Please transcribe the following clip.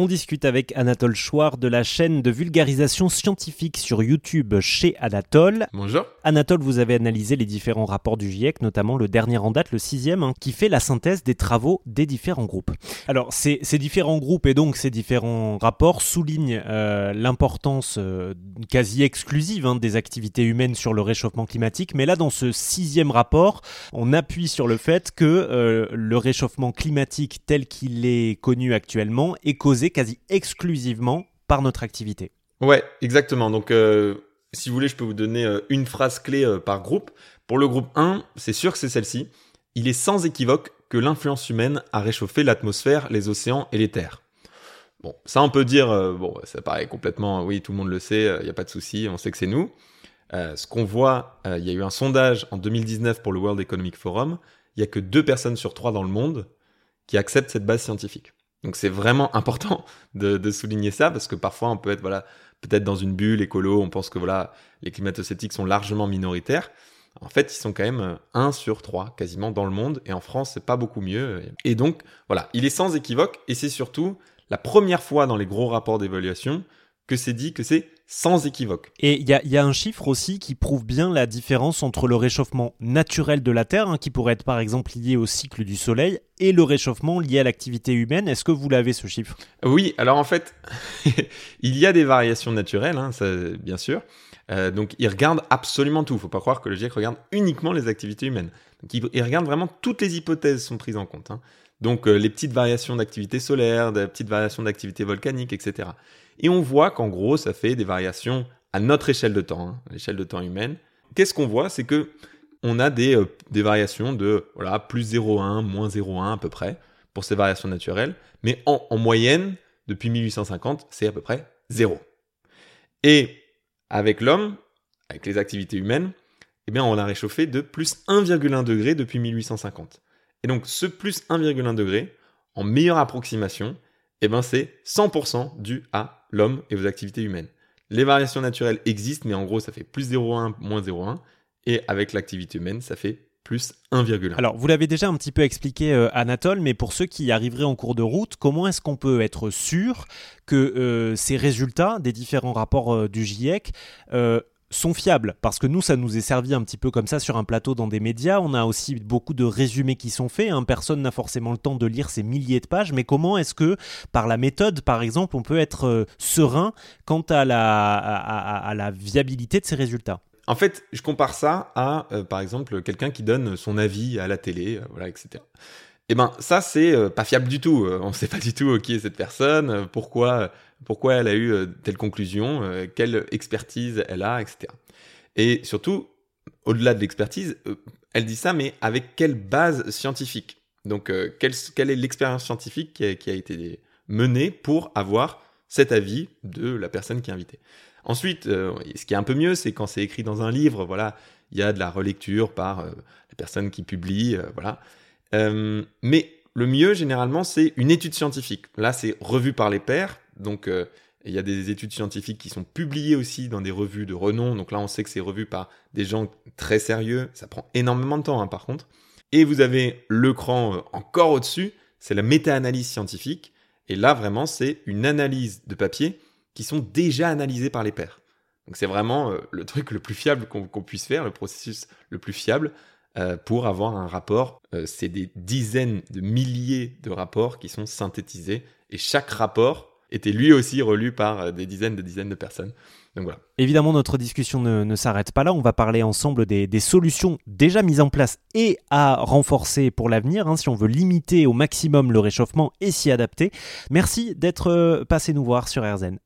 On discute avec Anatole Chouard de la chaîne de vulgarisation scientifique sur YouTube chez Anatole. Bonjour. Anatole, vous avez analysé les différents rapports du GIEC, notamment le dernier en date, le sixième, hein, qui fait la synthèse des travaux des différents groupes. Alors, ces, différents groupes et donc ces différents rapports soulignent euh, l'importance euh, quasi exclusive hein, des activités humaines sur le réchauffement climatique, mais là, dans ce sixième rapport, on appuie sur le fait que euh, le réchauffement climatique tel qu'il est connu actuellement est causé quasi exclusivement par notre activité. Ouais, exactement. Donc, euh, si vous voulez, je peux vous donner euh, une phrase clé euh, par groupe. Pour le groupe 1, c'est sûr que c'est celle-ci. Il est sans équivoque que l'influence humaine a réchauffé l'atmosphère, les océans et les terres. Bon, ça on peut dire, bon, ça paraît complètement, oui, tout le monde le sait, il n'y a pas de souci, on sait que c'est nous. ce qu'on voit, il y a eu un sondage en 2019 pour le World Economic Forum, il n'y a que deux personnes sur trois dans le monde qui acceptent cette base scientifique. Donc c'est vraiment important de, souligner ça parce que parfois on peut être voilà peut-être dans une bulle écolo, on pense que voilà les climato-sceptiques sont largement minoritaires. En fait, ils sont quand même 1 sur 3 quasiment dans le monde et en France, c'est pas beaucoup mieux. Et donc voilà, il est sans équivoque et c'est surtout la première fois dans les gros rapports d'évaluation que c'est dit que c'est sans équivoque. Et il y, a, un chiffre aussi qui prouve bien la différence entre le réchauffement naturel de la Terre, hein, qui pourrait être par exemple lié au cycle du Soleil, et le réchauffement lié à l'activité humaine. Est-ce que vous l'avez ce chiffre? Oui, alors en fait, il y a des variations naturelles, hein, ça, bien sûr. Euh, donc il regarde absolument tout. Il ne faut pas croire que le GIEC regarde uniquement les activités humaines. Donc, il, regarde vraiment toutes les hypothèses sont prises en compte. Hein. Donc euh, les petites variations d'activité solaire, des petites variations d'activité volcanique, etc. Et on voit qu'en gros, ça fait des variations à notre échelle de temps, hein, l'échelle de temps humaine. Qu'est-ce qu'on voit? C'est que on a des, euh, variations de plus 0,1, moins 0,1 à peu près pour ces variations naturelles. Mais en, en moyenne, depuis 1850, c'est à peu près 0. Et avec l'homme, avec les activités humaines, eh bien, on a réchauffé de plus 1,1 degré depuis 1850. Et donc, ce plus 1,1 degré, en meilleure approximation, eh ben, c'est 100% dû à l'homme et aux activités humaines. Les variations naturelles existent, mais en gros, ça fait plus 0,1, moins 0,1. Et avec l'activité humaine, ça fait plus 1,1. Alors, vous l'avez déjà un petit peu expliqué, euh, Anatole, mais pour ceux qui arriveraient en cours de route, comment est-ce qu'on peut être sûr que euh, ces résultats des différents rapports euh, du GIEC sont fiables parce que nous ça nous est servi un petit peu comme ça sur un plateau dans des médias on a aussi beaucoup de résumés qui sont faits hein. personne n'a forcément le temps de lire ces milliers de pages mais comment est-ce que par la méthode par exemple on peut être euh, serein quant à la, viabilité de ces résultats? En fait, je compare ça à, euh, par exemple, quelqu'un qui donne son avis à la télé, euh, voilà, etc. Eh ben, ça, c'est pas fiable du tout. on ne sait pas du tout qui est cette personne, pourquoi pourquoi elle a eu euh, telle conclusion, euh, quelle expertise elle a, etc. Et surtout, au-delà de l'expertise, euh, elle dit ça, mais avec quelle base scientifique? Donc, quelle, est l'expérience scientifique qui a, été menée pour avoir cet avis de la personne qui est invitée? Ensuite, ce qui est un peu mieux, c'est quand c'est écrit dans un livre, voilà, il y a de la relecture par la personne qui publie, voilà. Mais le mieux, généralement, c'est une étude scientifique. Là, c'est revu par les pairs, donc, euh, il y a des études scientifiques qui sont publiées aussi dans des revues de renom. Donc là, on sait que c'est revu par des gens très sérieux. Ça prend énormément de temps, hein, par contre. Et vous avez le cran euh, encore au-dessus, c'est la méta-analyse scientifique. Et là, vraiment, c'est une analyse de papier qui sont déjà analysés par les pairs. Donc c'est vraiment euh, le truc le plus fiable qu'on puisse faire, le processus le plus fiable pour avoir un rapport. c'est des dizaines de milliers de rapports qui sont synthétisés. Et chaque rapport était lui aussi relu par euh, des dizaines de dizaines de personnes. Donc voilà. Évidemment, notre discussion ne, s'arrête pas là. On va parler ensemble des, solutions déjà mises en place et à renforcer pour l'avenir, hein, si on veut limiter au maximum le réchauffement et s'y adapter. Merci d'être euh, passé nous voir sur RZN.